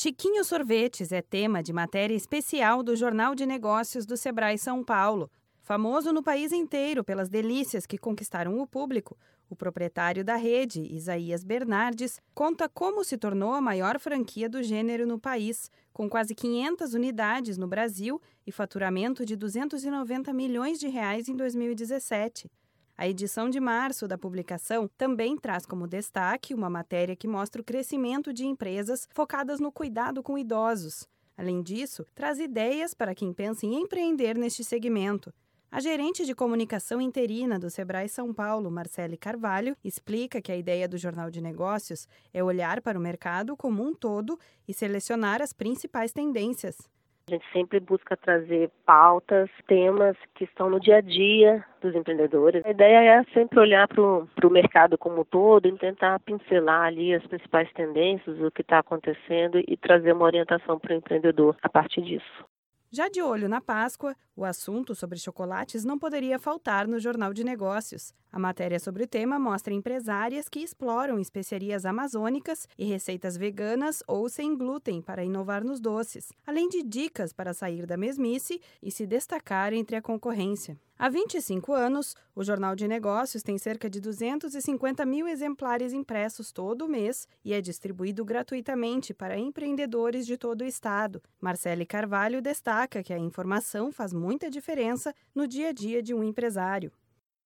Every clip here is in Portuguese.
Chiquinho Sorvetes é tema de matéria especial do Jornal de Negócios do Sebrae São Paulo. Famoso no país inteiro pelas delícias que conquistaram o público, o proprietário da rede, Isaías Bernardes, conta como se tornou a maior franquia do gênero no país, com quase 500 unidades no Brasil e faturamento de 290 milhões de reais em 2017. A edição de março da publicação também traz como destaque uma matéria que mostra o crescimento de empresas focadas no cuidado com idosos. Além disso, traz ideias para quem pensa em empreender neste segmento. A gerente de comunicação interina do Sebrae São Paulo, Marcele Carvalho, explica que a ideia do Jornal de Negócios é olhar para o mercado como um todo e selecionar as principais tendências. A gente sempre busca trazer pautas, temas que estão no dia a dia dos empreendedores. A ideia é sempre olhar para o mercado como um todo e tentar pincelar ali as principais tendências, o que está acontecendo e trazer uma orientação para o empreendedor a partir disso. Já de olho na Páscoa, o assunto sobre chocolates não poderia faltar no Jornal de Negócios. A matéria sobre o tema mostra empresárias que exploram especiarias amazônicas e receitas veganas ou sem glúten para inovar nos doces, além de dicas para sair da mesmice e se destacar entre a concorrência. Há 25 anos, o Jornal de Negócios tem cerca de 250 mil exemplares impressos todo mês e é distribuído gratuitamente para empreendedores de todo o estado. Marcele Carvalho destaca que a informação faz muita diferença no dia a dia de um empresário.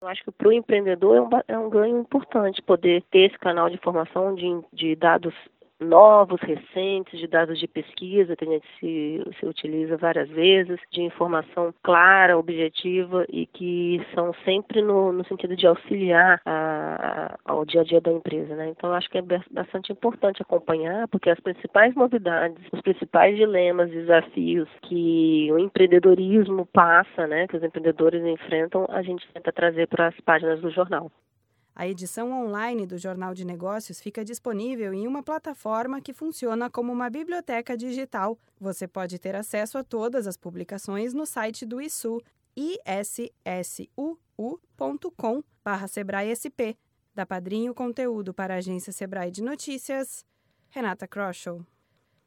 Eu acho que para o empreendedor é um, é um, ganho importante poder ter esse canal de informação de, de dados novos, recentes, de dados de pesquisa, que a gente se, se utiliza várias vezes, de informação clara, objetiva e que são sempre no, no sentido de auxiliar a, a, ao dia a dia da empresa. Né? Então, acho que é bastante importante acompanhar, porque as principais novidades, os principais dilemas, desafios que o empreendedorismo passa, né, que os empreendedores enfrentam, a gente tenta trazer para as páginas do jornal. A edição online do Jornal de Negócios fica disponível em uma plataforma que funciona como uma biblioteca digital. Você pode ter acesso a todas as publicações no site do ISU, issuu.com/sebrae-sp. Da Padrinho Conteúdo para a agência Sebrae de Notícias, Renata Kroschel.